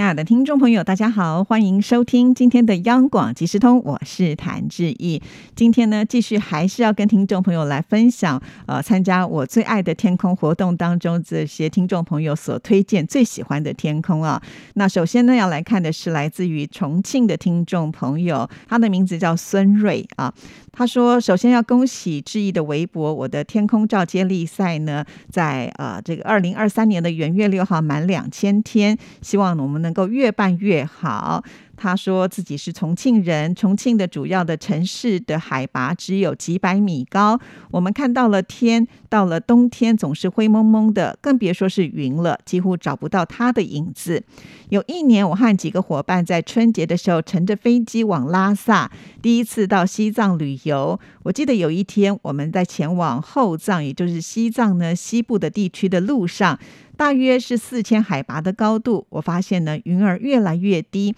亲爱的听众朋友，大家好，欢迎收听今天的央广即时通，我是谭志毅。今天呢，继续还是要跟听众朋友来分享，呃，参加我最爱的天空活动当中，这些听众朋友所推荐最喜欢的天空啊。那首先呢，要来看的是来自于重庆的听众朋友，他的名字叫孙瑞啊。他说：“首先要恭喜志毅的微博，我的天空照接力赛呢，在呃这个二零二三年的元月六号满两千天，希望我们能能够越办越好。”他说自己是重庆人，重庆的主要的城市的海拔只有几百米高。我们看到了天，到了冬天总是灰蒙蒙的，更别说是云了，几乎找不到它的影子。有一年，我和几个伙伴在春节的时候乘着飞机往拉萨，第一次到西藏旅游。我记得有一天，我们在前往后藏，也就是西藏呢西部的地区的路上，大约是四千海拔的高度，我发现呢云儿越来越低。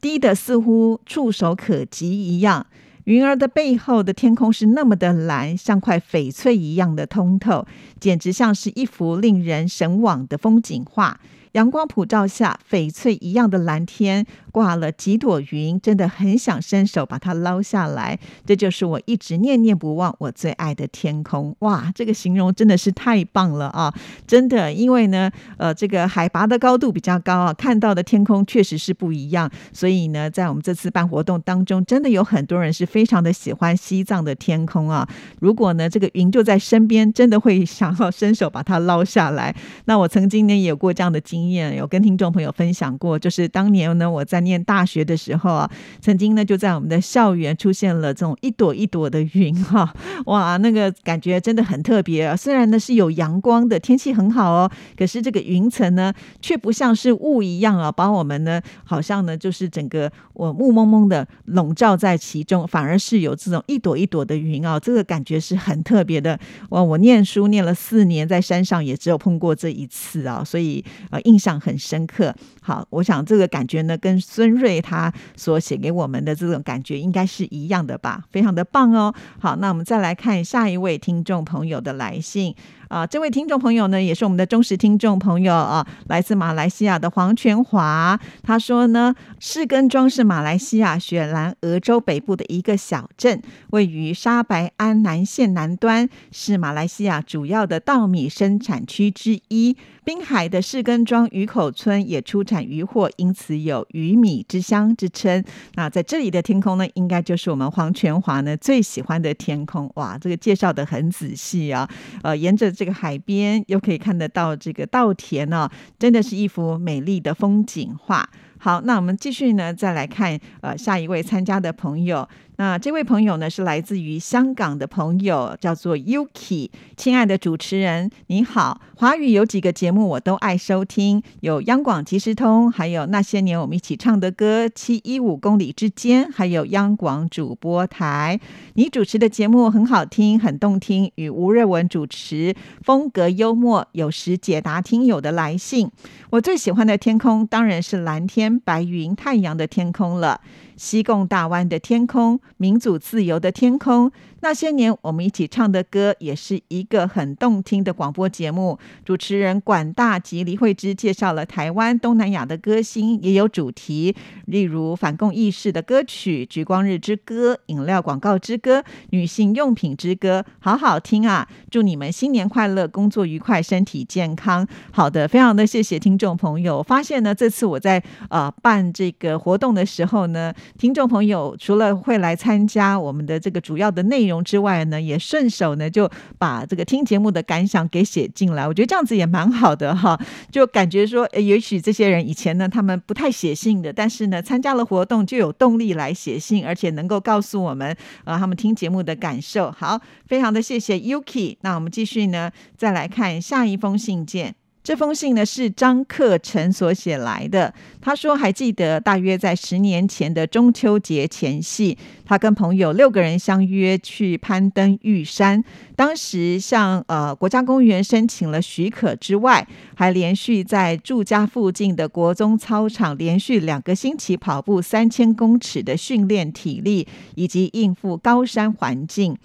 低的似乎触手可及一样，云儿的背后的天空是那么的蓝，像块翡翠一样的通透，简直像是一幅令人神往的风景画。阳光普照下，翡翠一样的蓝天挂了几朵云，真的很想伸手把它捞下来。这就是我一直念念不忘、我最爱的天空。哇，这个形容真的是太棒了啊！真的，因为呢，呃，这个海拔的高度比较高啊，看到的天空确实是不一样。所以呢，在我们这次办活动当中，真的有很多人是非常的喜欢西藏的天空啊。如果呢，这个云就在身边，真的会想要伸手把它捞下来。那我曾经呢，也有过这样的经。经验有跟听众朋友分享过，就是当年呢我在念大学的时候啊，曾经呢就在我们的校园出现了这种一朵一朵的云哈，哇，那个感觉真的很特别啊。虽然呢是有阳光的天气很好哦，可是这个云层呢却不像是雾一样啊，把我们呢好像呢就是整个我雾蒙蒙的笼罩在其中，反而是有这种一朵一朵的云啊，这个感觉是很特别的。哇，我念书念了四年，在山上也只有碰过这一次啊，所以啊。印象很深刻。好，我想这个感觉呢，跟孙瑞他所写给我们的这种感觉应该是一样的吧，非常的棒哦。好，那我们再来看下一位听众朋友的来信啊，这位听众朋友呢，也是我们的忠实听众朋友啊，来自马来西亚的黄全华，他说呢，士根庄是马来西亚雪兰莪州北部的一个小镇，位于沙白安南线南端，是马来西亚主要的稻米生产区之一。滨海的士根庄渔口村也出产渔货，因此有“鱼米之乡”之称。那在这里的天空呢，应该就是我们黄全华呢最喜欢的天空。哇，这个介绍的很仔细啊！呃，沿着这个海边，又可以看得到这个稻田呢，真的是一幅美丽的风景画。好，那我们继续呢，再来看呃下一位参加的朋友。那这位朋友呢，是来自于香港的朋友，叫做 Yuki。亲爱的主持人，你好。华语有几个节目我都爱收听，有央广即时通，还有那些年我们一起唱的歌《七一五公里之间》，还有央广主播台。你主持的节目很好听，很动听，与吴瑞文主持，风格幽默，有时解答听友的来信。我最喜欢的天空当然是蓝天白云、太阳的天空了。西贡大湾的天空，民主自由的天空。那些年我们一起唱的歌，也是一个很动听的广播节目。主持人管大吉、黎慧芝介绍了台湾、东南亚的歌星，也有主题，例如反共意识的歌曲《橘光日之歌》、饮料广告之歌、女性用品之歌，好好听啊！祝你们新年快乐，工作愉快，身体健康。好的，非常的谢谢听众朋友。发现呢，这次我在呃办这个活动的时候呢。听众朋友除了会来参加我们的这个主要的内容之外呢，也顺手呢就把这个听节目的感想给写进来。我觉得这样子也蛮好的哈，就感觉说，也许这些人以前呢他们不太写信的，但是呢参加了活动就有动力来写信，而且能够告诉我们啊他们听节目的感受。好，非常的谢谢 Yuki。那我们继续呢，再来看下一封信件。这封信呢是张克成所写来的。他说还记得大约在十年前的中秋节前夕，他跟朋友六个人相约去攀登玉山。当时向呃国家公园申请了许可之外，还连续在住家附近的国中操场连续两个星期跑步三千公尺的训练体力，以及应付高山环境。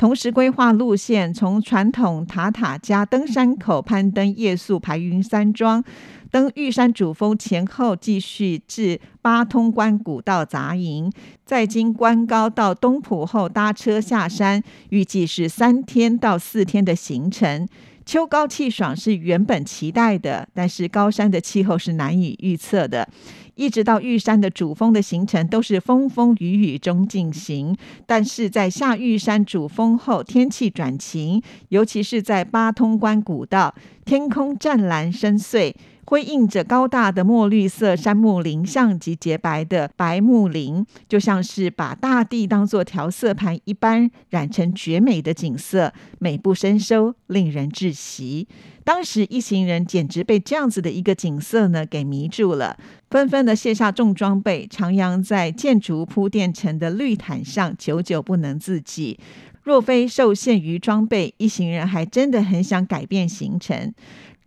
同时规划路线，从传统塔塔加登山口攀登夜宿排云山庄。登玉山主峰前后，继续至八通关古道杂营，再经关高到东浦后搭车下山，预计是三天到四天的行程。秋高气爽是原本期待的，但是高山的气候是难以预测的。一直到玉山的主峰的行程都是风风雨雨中进行，但是在下玉山主峰后，天气转晴，尤其是在八通关古道，天空湛蓝深邃。辉映着高大的墨绿色杉木林像及洁白的白木林，就像是把大地当作调色盘一般染成绝美的景色，美不胜收，令人窒息。当时一行人简直被这样子的一个景色呢给迷住了，纷纷的卸下重装备，徜徉在建筑铺垫成的绿毯上，久久不能自己。若非受限于装备，一行人还真的很想改变行程。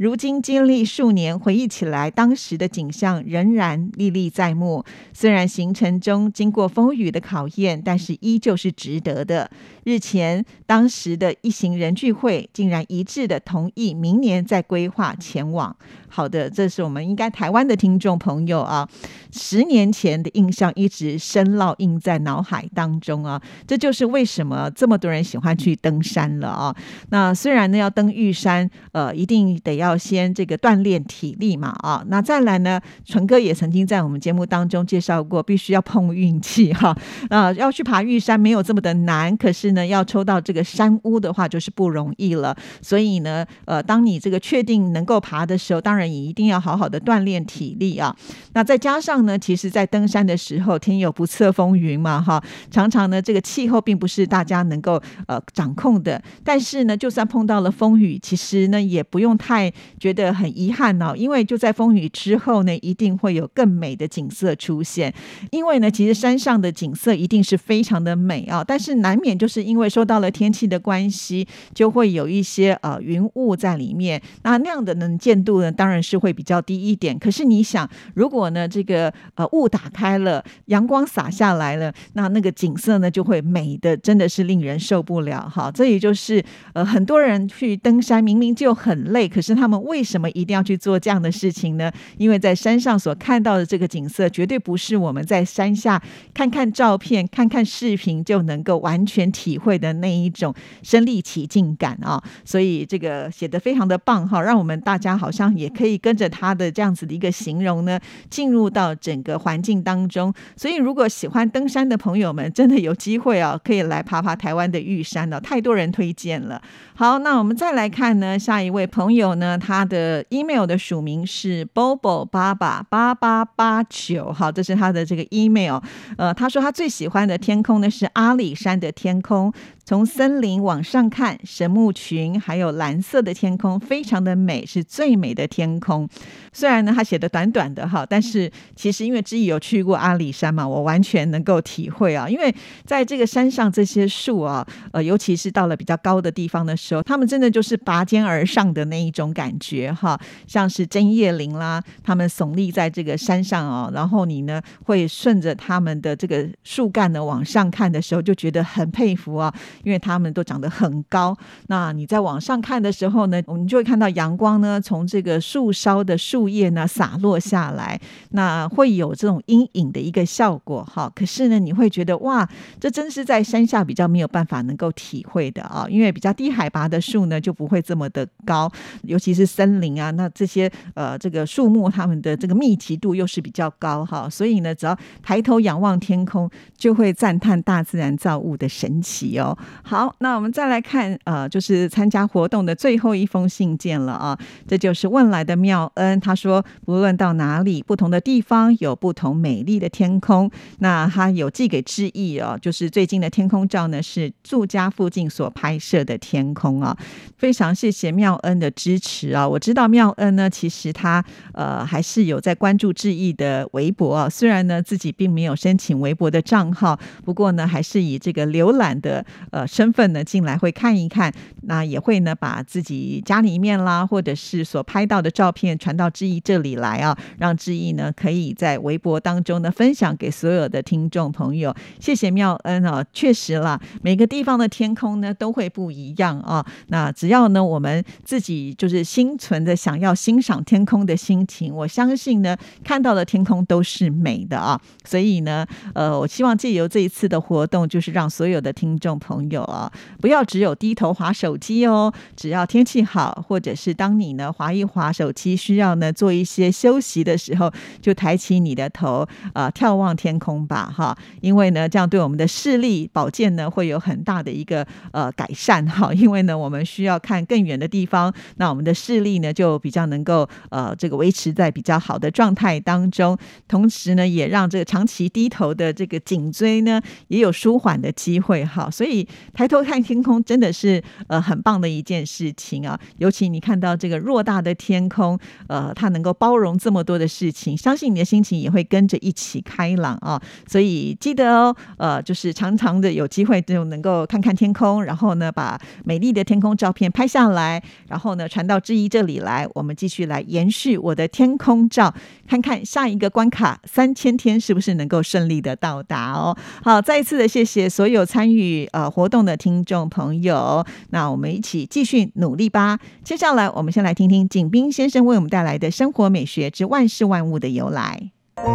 如今经历数年，回忆起来，当时的景象仍然历历在目。虽然行程中经过风雨的考验，但是依旧是值得的。日前，当时的一行人聚会，竟然一致的同意明年再规划前往。好的，这是我们应该台湾的听众朋友啊，十年前的印象一直深烙印在脑海当中啊。这就是为什么这么多人喜欢去登山了啊。那虽然呢，要登玉山，呃，一定得要先这个锻炼体力嘛啊。那再来呢，纯哥也曾经在我们节目当中介绍过，必须要碰运气哈。啊，要去爬玉山没有这么的难，可是呢，要抽到这个山屋的话，就是不容易了。所以呢，呃，当你这个确定能够爬的时候，当然。你一定要好好的锻炼体力啊！那再加上呢，其实，在登山的时候，天有不测风云嘛，哈，常常呢，这个气候并不是大家能够呃掌控的。但是呢，就算碰到了风雨，其实呢，也不用太觉得很遗憾哦，因为就在风雨之后呢，一定会有更美的景色出现。因为呢，其实山上的景色一定是非常的美啊，但是难免就是因为受到了天气的关系，就会有一些呃云雾在里面。那那样的能见度呢，当然。是会比较低一点，可是你想，如果呢这个呃雾打开了，阳光洒下来了，那那个景色呢就会美的真的是令人受不了哈。这也就是呃很多人去登山明明就很累，可是他们为什么一定要去做这样的事情呢？因为在山上所看到的这个景色，绝对不是我们在山下看看照片、看看视频就能够完全体会的那一种身临其境感啊。所以这个写的非常的棒哈，让我们大家好像也可。可以跟着他的这样子的一个形容呢，进入到整个环境当中。所以，如果喜欢登山的朋友们，真的有机会啊，可以来爬爬台湾的玉山了。太多人推荐了。好，那我们再来看呢，下一位朋友呢，他的 email 的署名是 bobo 八八八八八九。好，这是他的这个 email。呃，他说他最喜欢的天空呢是阿里山的天空。从森林往上看，神木群还有蓝色的天空，非常的美，是最美的天空。虽然呢，他写的短短的哈，但是其实因为之前有去过阿里山嘛，我完全能够体会啊。因为在这个山上这些树啊，呃，尤其是到了比较高的地方的时候，他们真的就是拔尖而上的那一种感觉哈，像是针叶林啦，他们耸立在这个山上哦，然后你呢会顺着他们的这个树干呢往上看的时候，就觉得很佩服啊。因为它们都长得很高，那你在往上看的时候呢，我们就会看到阳光呢从这个树梢的树叶呢洒落下来，那会有这种阴影的一个效果哈。可是呢，你会觉得哇，这真是在山下比较没有办法能够体会的啊，因为比较低海拔的树呢就不会这么的高，尤其是森林啊，那这些呃这个树木它们的这个密集度又是比较高哈，所以呢，只要抬头仰望天空，就会赞叹大自然造物的神奇哦。好，那我们再来看，呃，就是参加活动的最后一封信件了啊。这就是问来的妙恩，他说，不论到哪里，不同的地方有不同美丽的天空。那他有寄给志毅哦，就是最近的天空照呢，是住家附近所拍摄的天空啊。非常谢谢妙恩的支持。啊。我知道妙恩呢，其实他呃还是有在关注志毅的微博啊，虽然呢自己并没有申请微博的账号，不过呢还是以这个浏览的呃身份呢进来会看一看，那也会呢把自己家里面啦或者是所拍到的照片传到志毅这里来啊，让志毅呢可以在微博当中呢分享给所有的听众朋友。谢谢妙恩啊，确实啦，每个地方的天空呢都会不一样啊。那只要呢我们自己就是心存着想要欣赏天空的心情，我相信呢看到的天空都是美的啊。所以呢，呃，我希望借由这一次的活动，就是让所有的听众朋友啊，不要只有低头划手机哦。只要天气好，或者是当你呢划一划手机，需要呢做一些休息的时候，就抬起亲你的头啊，眺望天空吧，哈。因为呢，这样对我们的视力保健呢会有很大的一个呃改善哈。因为呢，我们需要看更远的地方，那我们的视力呢就比较能够呃这个维持在比较好的状态当中，同时呢也让这个长期低头的这个颈椎呢也有舒缓的机会哈。所以抬头看天空真的是呃很棒的一件事情啊。尤其你看到这个偌大的天空，呃，它能够包容这么多的事情，相信你的心情也会跟着一起开朗啊。所以记得哦，呃，就是常常的有机会就能够看看天空，然后呢把美丽的天空照片拍下来，然后呢传到志毅这里来，我们继续来延续我的天空照，看看下一个关卡三千天是不是能够顺利的到达哦。好，再一次的谢谢所有参与呃活动的听众朋友，那我们一起继续努力吧。接下来我们先来听听景斌先生为我们带来的生活美学之万事万物的由来。亲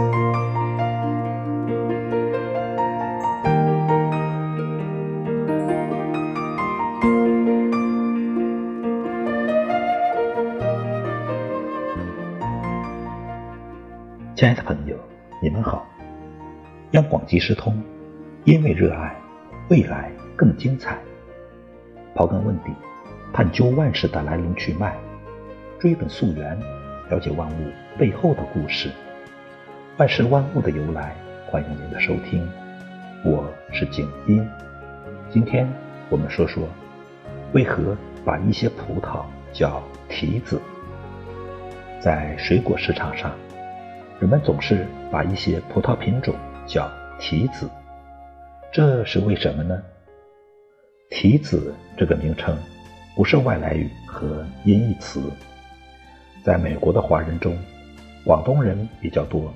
爱的朋友，你们好！央广即时通，因为热爱，未来更精彩。刨根问底，探究万事的来龙去脉，追本溯源，了解万物背后的故事。万事万物的由来，欢迎您的收听。我是景斌。今天我们说说，为何把一些葡萄叫提子？在水果市场上。人们总是把一些葡萄品种叫提子，这是为什么呢？提子这个名称不是外来语和音译词，在美国的华人中，广东人比较多。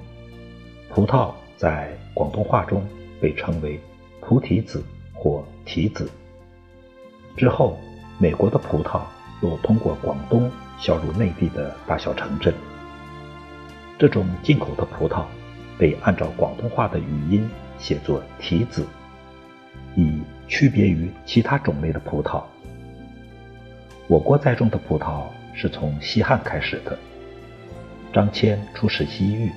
葡萄在广东话中被称为菩提子或提子。之后，美国的葡萄又通过广东销入内地的大小城镇。这种进口的葡萄被按照广东话的语音写作“提子”，以区别于其他种类的葡萄。我国栽种的葡萄是从西汉开始的。张骞出使西域，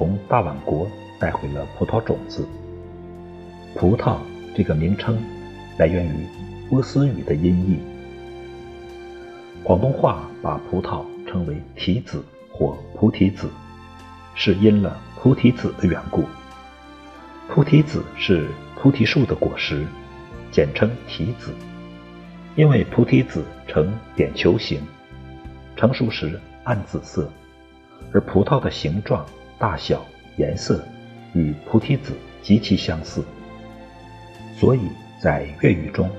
从大宛国带回了葡萄种子。葡萄这个名称来源于波斯语的音译。广东话把葡萄称为“提子”。或菩提子，是因了菩提子的缘故。菩提子是菩提树的果实，简称提子。因为菩提子呈点球形，成熟时暗紫色，而葡萄的形状、大小、颜色与菩提子极其相似，所以在粤语中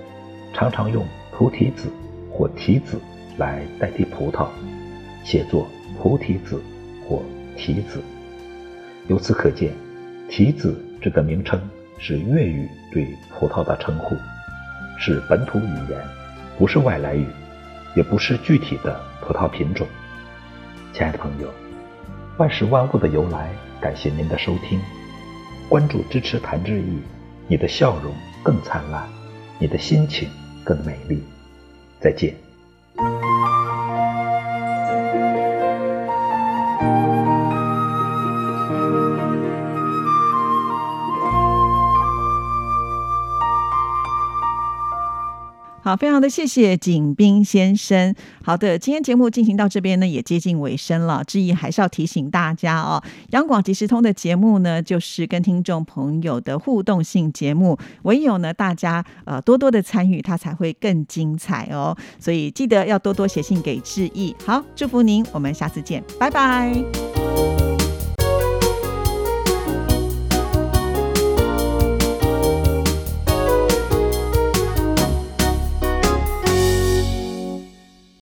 常常用菩提子或提子来代替葡萄，写作。菩提子或提子，由此可见，提子这个名称是粤语对葡萄的称呼，是本土语言，不是外来语，也不是具体的葡萄品种。亲爱的朋友，万事万物的由来，感谢您的收听，关注支持谭志毅，你的笑容更灿烂，你的心情更美丽。再见。好，非常的谢谢景斌先生。好的，今天节目进行到这边呢，也接近尾声了。志毅还是要提醒大家哦，央广即时通的节目呢，就是跟听众朋友的互动性节目，唯有呢大家呃多多的参与，它才会更精彩哦。所以记得要多多写信给志毅。好，祝福您，我们下次见，拜拜。